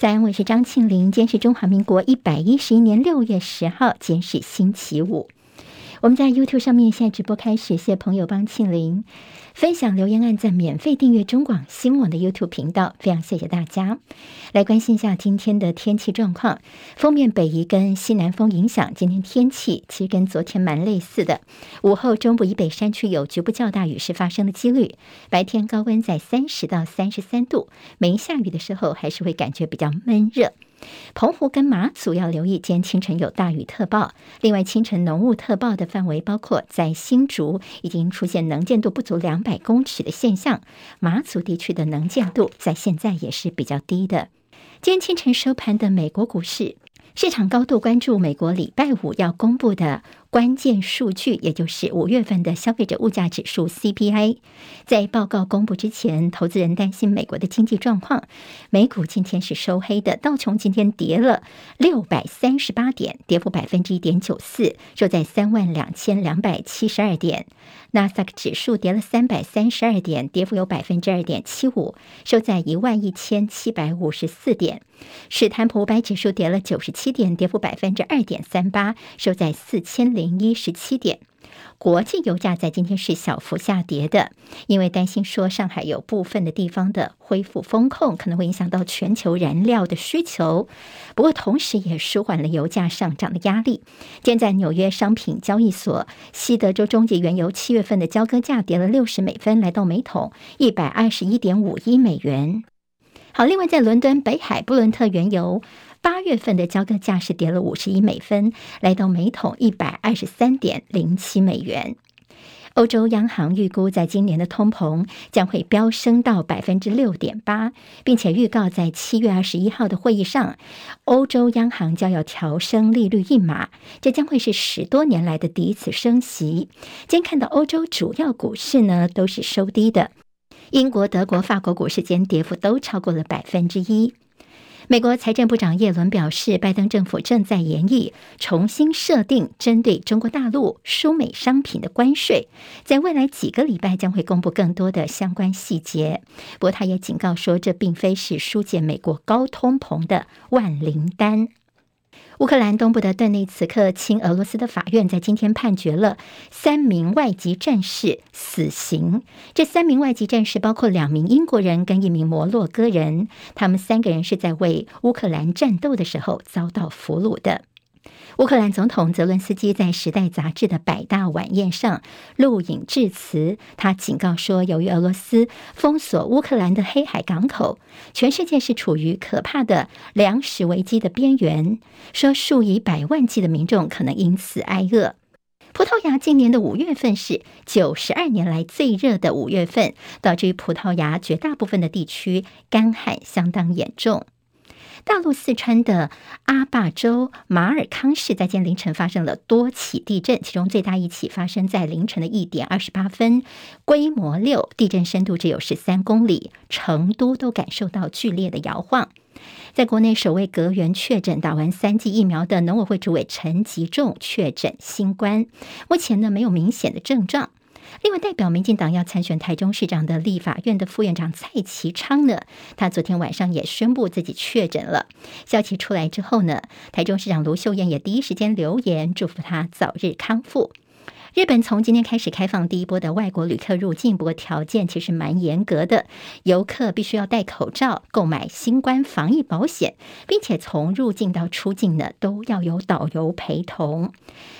在安，我是张庆玲。今天是中华民国一百一十一年六月十号，今天是星期五。我们在 YouTube 上面现在直播开始，谢谢朋友帮庆玲分享留言、按赞、免费订阅中广新闻网的 YouTube 频道，非常谢谢大家。来关心一下今天的天气状况，封面北移跟西南风影响，今天天气其实跟昨天蛮类似的。午后中部以北山区有局部较大雨势发生的几率，白天高温在三十到三十三度，没下雨的时候还是会感觉比较闷热。澎湖跟马祖要留意，今天清晨有大雨特报。另外，清晨浓雾特报的范围包括在新竹已经出现能见度不足两百百公尺的现象，马祖地区的能见度在现在也是比较低的。今天清晨收盘的美国股市，市场高度关注美国礼拜五要公布的。关键数据，也就是五月份的消费者物价指数 CPI，在报告公布之前，投资人担心美国的经济状况。美股今天是收黑的，道琼今天跌了六百三十八点，跌幅百分之一点九四，收在三万两千两百七十二点。纳斯达克指数跌了三百三十二点，跌幅有百分之二点七五，收在一万一千七百五十四点。史坦普五百指数跌了九十七点，跌幅百分之二点三八，收在四千零一十七点。国际油价在今天是小幅下跌的，因为担心说上海有部分的地方的恢复风控，可能会影响到全球燃料的需求。不过，同时也舒缓了油价上涨的压力。现在纽约商品交易所西德州中级原油七月份的交割价跌了六十美分，来到每桶一百二十一点五一美元。好，另外在伦敦北海布伦特原油八月份的交割价是跌了五十一美分，来到每桶一百二十三点零七美元。欧洲央行预估，在今年的通膨将会飙升到百分之六点八，并且预告在七月二十一号的会议上，欧洲央行将要调升利率一码，这将会是十多年来的第一次升息。今天看到欧洲主要股市呢都是收低的。英国、德国、法国股市间跌幅都超过了百分之一。美国财政部长耶伦表示，拜登政府正在研议重新设定针对中国大陆输美商品的关税，在未来几个礼拜将会公布更多的相关细节。不过，他也警告说，这并非是疏解美国高通膨的万灵丹。乌克兰东部的顿内茨克亲俄罗斯的法院在今天判决了三名外籍战士死刑。这三名外籍战士包括两名英国人跟一名摩洛哥人，他们三个人是在为乌克兰战斗的时候遭到俘虏的。乌克兰总统泽伦斯基在《时代》杂志的百大晚宴上录影致辞，他警告说，由于俄罗斯封锁乌克兰的黑海港口，全世界是处于可怕的粮食危机的边缘，说数以百万计的民众可能因此挨饿。葡萄牙今年的五月份是九十二年来最热的五月份，导致葡萄牙绝大部分的地区干旱相当严重。大陆四川的阿坝州马尔康市在今天凌晨发生了多起地震，其中最大一起发生在凌晨的一点二十八分，规模六，地震深度只有十三公里，成都都感受到剧烈的摇晃。在国内首位隔园确诊打完三剂疫苗的农委会主委陈吉仲确诊新冠，目前呢没有明显的症状。另外，代表民进党要参选台中市长的立法院的副院长蔡其昌呢，他昨天晚上也宣布自己确诊了。消息出来之后呢，台中市长卢秀燕也第一时间留言祝福他早日康复。日本从今天开始开放第一波的外国旅客入境，不过条件其实蛮严格的，游客必须要戴口罩、购买新冠防疫保险，并且从入境到出境呢都要有导游陪同。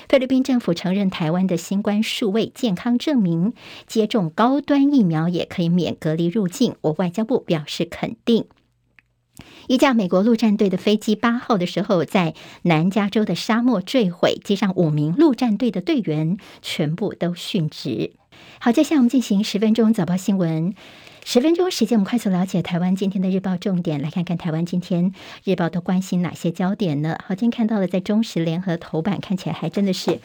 菲律宾政府承认台湾的新冠数位健康证明，接种高端疫苗也可以免隔离入境，我外交部表示肯定。一架美国陆战队的飞机八号的时候，在南加州的沙漠坠毁，机上五名陆战队的队员全部都殉职。好，接下来我们进行十分钟早报新闻。十分钟时间，我们快速了解台湾今天的日报重点，来看看台湾今天日报都关心哪些焦点呢？好，今天看到了在中时联合头版，看起来还真的是。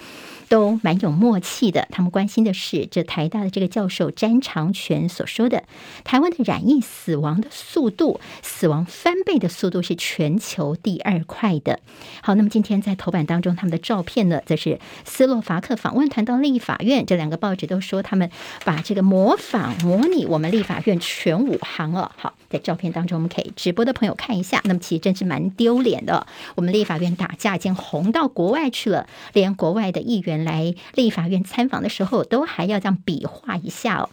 都蛮有默契的，他们关心的是这台大的这个教授詹长权所说的，台湾的染疫死亡的速度，死亡翻倍的速度是全球第二快的。好，那么今天在头版当中，他们的照片呢，则是斯洛伐克访问团到立法院，这两个报纸都说他们把这个模仿模拟我们立法院全武行了。好，在照片当中，我们可以直播的朋友看一下。那么其实真是蛮丢脸的，我们立法院打架已经红到国外去了，连国外的议员来立法院参访的时候，都还要这样比划一下哦。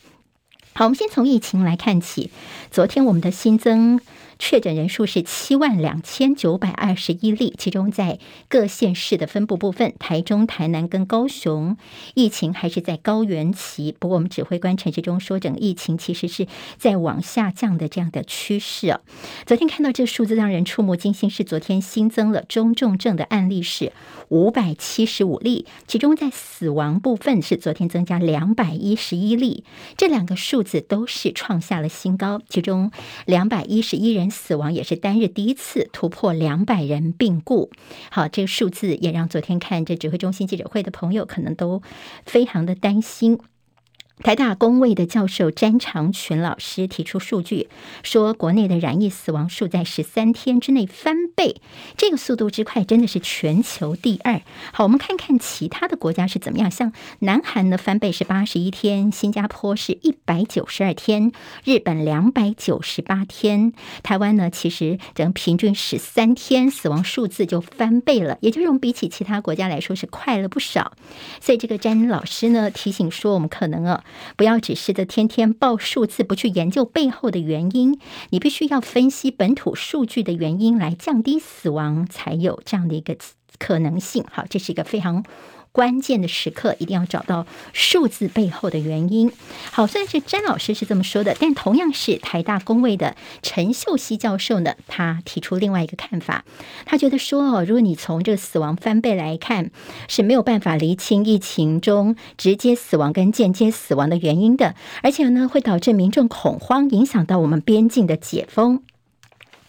好，我们先从疫情来看起，昨天我们的新增。确诊人数是七万两千九百二十一例，其中在各县市的分布部分，台中、台南跟高雄疫情还是在高原期。不过，我们指挥官陈时中说，整个疫情其实是在往下降的这样的趋势啊。昨天看到这数字让人触目惊心，是昨天新增了中重症的案例是五百七十五例，其中在死亡部分是昨天增加两百一十一例，这两个数字都是创下了新高，其中两百一十一人。死亡也是单日第一次突破两百人病故，好，这个数字也让昨天看这指挥中心记者会的朋友可能都非常的担心。台大公卫的教授詹长群老师提出数据，说国内的染疫死亡数在十三天之内翻倍，这个速度之快真的是全球第二。好，我们看看其他的国家是怎么样，像南韩呢翻倍是八十一天，新加坡是一百九十二天，日本两百九十八天，台湾呢其实整平均十三天死亡数字就翻倍了，也就是我们比起其他国家来说是快了不少。所以这个詹老师呢提醒说，我们可能啊。不要只是的天天报数字，不去研究背后的原因。你必须要分析本土数据的原因，来降低死亡，才有这样的一个可能性。好，这是一个非常。关键的时刻一定要找到数字背后的原因。好，虽然是詹老师是这么说的，但同样是台大工位的陈秀熙教授呢，他提出另外一个看法。他觉得说哦，如果你从这个死亡翻倍来看，是没有办法厘清疫情中直接死亡跟间接死亡的原因的，而且呢，会导致民众恐慌，影响到我们边境的解封。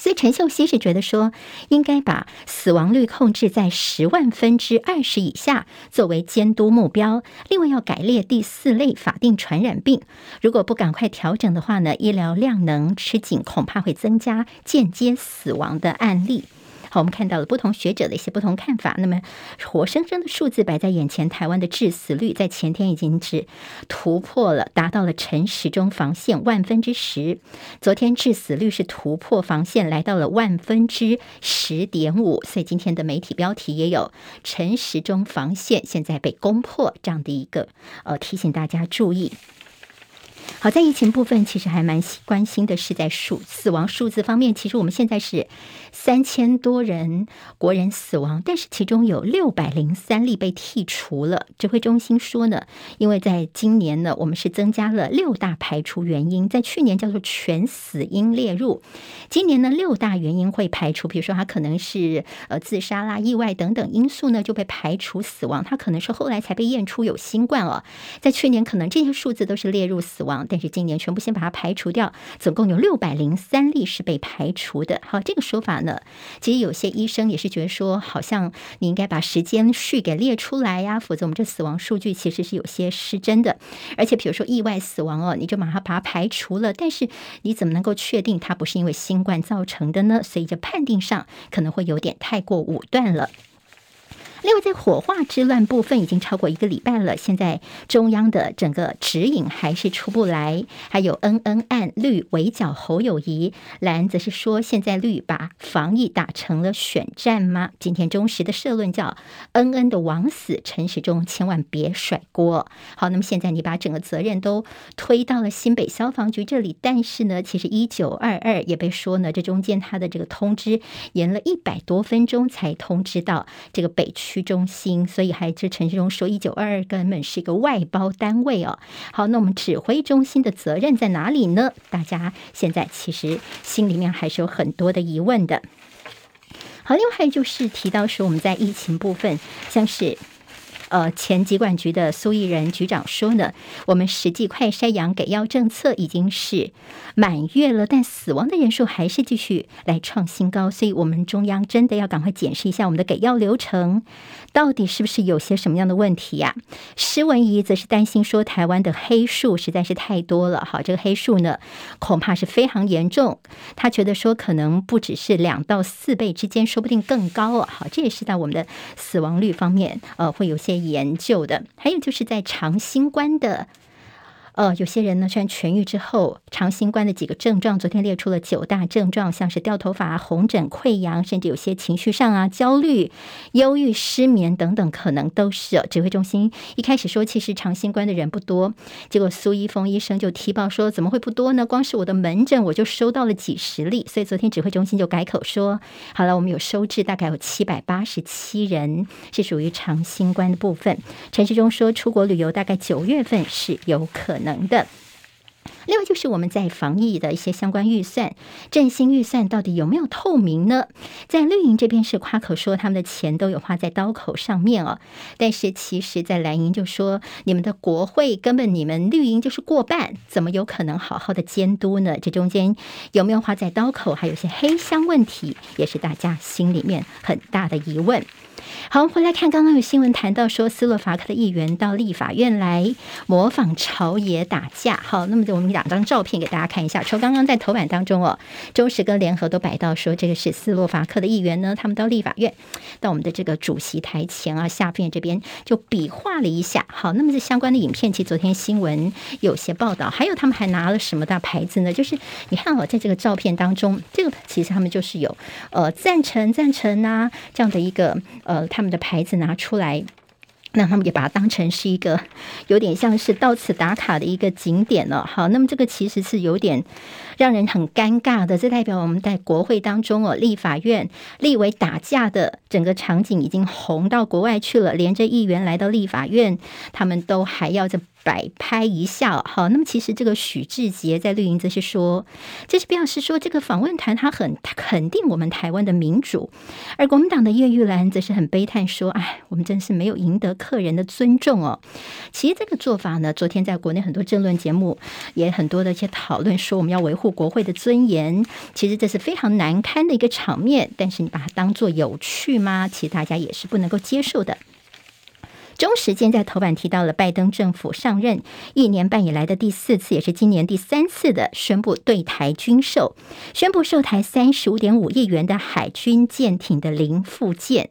所以陈秀熙是觉得说，应该把死亡率控制在十万分之二十以下作为监督目标。另外要改列第四类法定传染病，如果不赶快调整的话呢，医疗量能吃紧，恐怕会增加间接死亡的案例。好，我们看到了不同学者的一些不同看法。那么，活生生的数字摆在眼前，台湾的致死率在前天已经是突破了，达到了陈时中防线万分之十。昨天致死率是突破防线，来到了万分之十点五。所以今天的媒体标题也有陈时中防线现在被攻破这样的一个呃提醒大家注意。好，在疫情部分，其实还蛮关心的是在数死亡数字方面。其实我们现在是三千多人国人死亡，但是其中有六百零三例被剔除了。指挥中心说呢，因为在今年呢，我们是增加了六大排除原因，在去年叫做全死因列入，今年呢六大原因会排除，比如说他可能是呃自杀啦、意外等等因素呢就被排除死亡，他可能是后来才被验出有新冠哦，在去年可能这些数字都是列入死亡。但是今年全部先把它排除掉，总共有六百零三例是被排除的。好，这个说法呢，其实有些医生也是觉得说，好像你应该把时间序给列出来呀，否则我们这死亡数据其实是有些失真的。而且比如说意外死亡哦，你就马上把它排除了，但是你怎么能够确定它不是因为新冠造成的呢？所以这判定上可能会有点太过武断了。另外，在火化之乱部分已经超过一个礼拜了，现在中央的整个指引还是出不来。还有恩恩案绿围剿侯友谊，蓝则是说现在绿把防疫打成了选战吗？今天中时的社论叫恩恩的枉死，陈时中千万别甩锅。好，那么现在你把整个责任都推到了新北消防局这里，但是呢，其实一九二二也被说呢，这中间他的这个通知延了一百多分钟才通知到这个北区。区中心，所以还是陈志忠说一九二二根本是一个外包单位哦。好，那我们指挥中心的责任在哪里呢？大家现在其实心里面还是有很多的疑问的。好，另外还有就是提到说我们在疫情部分，像是。呃，前疾管局的苏益仁局长说呢，我们实际快筛阳给药政策已经是满月了，但死亡的人数还是继续来创新高，所以我们中央真的要赶快检视一下我们的给药流程，到底是不是有些什么样的问题呀？施文仪则是担心说，台湾的黑数实在是太多了，好，这个黑数呢，恐怕是非常严重。他觉得说，可能不只是两到四倍之间，说不定更高哦。好，这也是在我们的死亡率方面，呃，会有些。研究的，还有就是在长新冠的呃，有些人呢，虽然痊愈之后，长新冠的几个症状，昨天列出了九大症状，像是掉头发、红疹、溃疡，甚至有些情绪上啊，焦虑、忧郁、失眠等等，可能都是。指挥中心一开始说，其实长新冠的人不多，结果苏一峰医生就提报说，怎么会不多呢？光是我的门诊我就收到了几十例，所以昨天指挥中心就改口说，好了，我们有收治大概有七百八十七人是属于长新冠的部分。陈时中说，出国旅游大概九月份是有可能。能的。另外就是我们在防疫的一些相关预算、振兴预算到底有没有透明呢？在绿营这边是夸口说他们的钱都有花在刀口上面哦，但是其实，在蓝营就说你们的国会根本你们绿营就是过半，怎么有可能好好的监督呢？这中间有没有花在刀口？还有些黑箱问题，也是大家心里面很大的疑问。好，我们回来看刚刚有新闻谈到说，斯洛伐克的议员到立法院来模仿朝野打架。好，那么我们两张照片给大家看一下。从刚刚在头版当中哦，中时跟联合都摆到说，这个是斯洛伐克的议员呢，他们到立法院，到我们的这个主席台前啊，下边这边就比划了一下。好，那么这相关的影片，其实昨天新闻有些报道，还有他们还拿了什么大牌子呢？就是你看哦，在这个照片当中，这个其实他们就是有呃赞成赞成啊这样的一个呃。他们的牌子拿出来，那他们也把它当成是一个有点像是到此打卡的一个景点了。好，那么这个其实是有点让人很尴尬的，这代表我们在国会当中哦，立法院立委打架的整个场景已经红到国外去了，连着议员来到立法院，他们都还要在。摆拍一下，好，那么其实这个许志杰在绿营则是说，这是表示说这个访问团他很肯定我们台湾的民主，而国民党的叶玉兰则是很悲叹说，哎，我们真是没有赢得客人的尊重哦。其实这个做法呢，昨天在国内很多政论节目也很多的一些讨论说，我们要维护国会的尊严，其实这是非常难堪的一个场面，但是你把它当做有趣吗？其实大家也是不能够接受的。中时间在头版提到了拜登政府上任一年半以来的第四次，也是今年第三次的宣布对台军售，宣布售台三十五点五亿元的海军舰艇的零附件。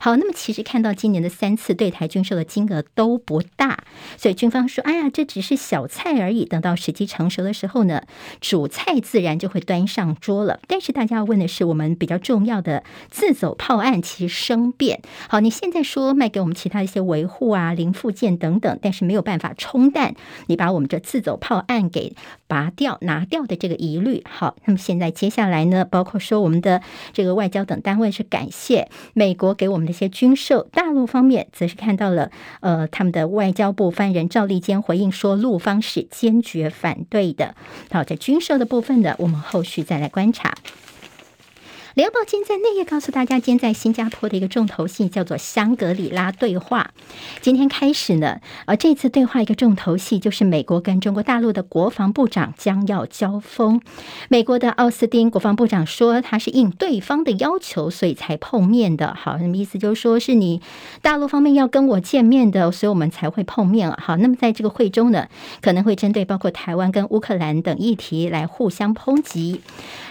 好，那么其实看到今年的三次对台军售的金额都不大，所以军方说：“哎呀，这只是小菜而已。”等到时机成熟的时候呢，主菜自然就会端上桌了。但是大家要问的是，我们比较重要的自走炮案其实生变。好，你现在说卖给我们其他一些维维。护啊，零附件等等，但是没有办法冲淡你把我们这自走炮案给拔掉、拿掉的这个疑虑。好，那么现在接下来呢，包括说我们的这个外交等单位是感谢美国给我们的一些军售，大陆方面则是看到了，呃，他们的外交部发言人赵立坚回应说，陆方是坚决反对的。好，在军售的部分呢，我们后续再来观察。联合报今天在内页告诉大家，今天在新加坡的一个重头戏叫做香格里拉对话。今天开始呢，而这次对话一个重头戏就是美国跟中国大陆的国防部长将要交锋。美国的奥斯汀国防部长说，他是应对方的要求，所以才碰面的。好，什么意思？就是说是你大陆方面要跟我见面的，所以我们才会碰面。好，那么在这个会中呢，可能会针对包括台湾跟乌克兰等议题来互相抨击。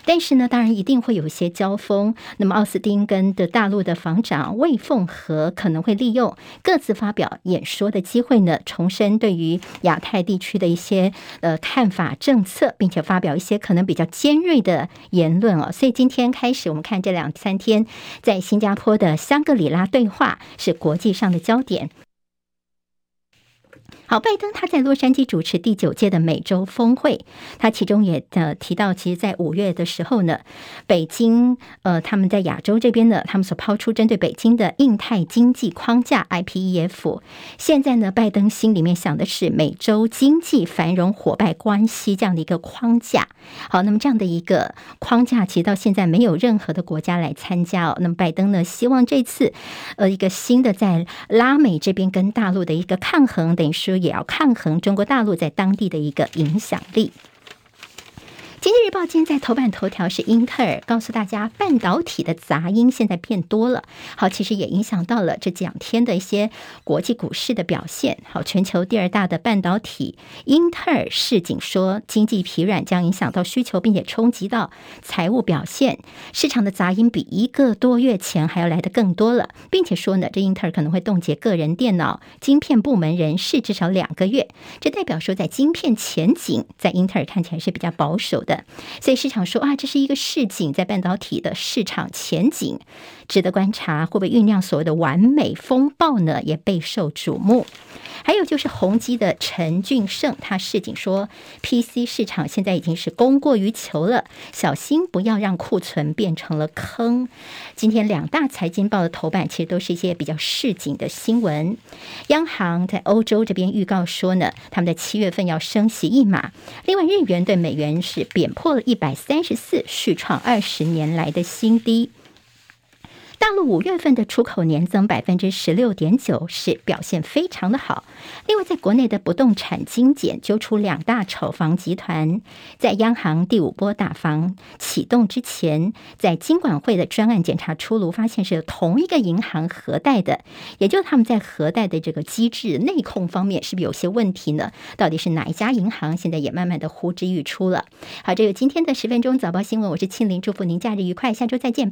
但是呢，当然一定会有一些交锋。那么，奥斯汀跟的大陆的防长魏凤和可能会利用各自发表演说的机会呢，重申对于亚太地区的一些呃看法、政策，并且发表一些可能比较尖锐的言论哦。所以今天开始，我们看这两三天在新加坡的香格里拉对话是国际上的焦点。好，拜登他在洛杉矶主持第九届的美洲峰会，他其中也呃提到，其实，在五月的时候呢，北京呃他们在亚洲这边呢，他们所抛出针对北京的印太经济框架 IPEF，现在呢，拜登心里面想的是美洲经济繁荣伙伴关系这样的一个框架。好，那么这样的一个框架，其实到现在没有任何的国家来参加哦。那么拜登呢，希望这次呃一个新的在拉美这边跟大陆的一个抗衡，等于说。也要抗衡中国大陆在当地的一个影响力。经济日报今天在头版头条是英特尔告诉大家，半导体的杂音现在变多了。好，其实也影响到了这两天的一些国际股市的表现。好，全球第二大的半导体英特尔市井说，经济疲软将影响到需求，并且冲击到财务表现。市场的杂音比一个多月前还要来得更多了，并且说呢，这英特尔可能会冻结个人电脑晶片部门人士至少两个月。这代表说，在晶片前景，在英特尔看起来是比较保守的。所以市场说啊，这是一个市井，在半导体的市场前景。值得观察，会不会酝酿所谓的完美风暴呢？也备受瞩目。还有就是宏基的陈俊胜，他示警说，PC 市场现在已经是供过于求了，小心不要让库存变成了坑。今天两大财经报的头版其实都是一些比较市井的新闻。央行在欧洲这边预告说呢，他们在七月份要升息一码。另外，日元对美元是贬破了一百三十四，续创二十年来的新低。大陆五月份的出口年增百分之十六点九，是表现非常的好。另外，在国内的不动产精简揪出两大炒房集团，在央行第五波打房启动之前，在金管会的专案检查出炉，发现是同一个银行核贷的，也就是他们在核贷的这个机制内控方面是不是有些问题呢？到底是哪一家银行？现在也慢慢的呼之欲出了。好，这有今天的十分钟早报新闻，我是庆玲，祝福您假日愉快，下周再见。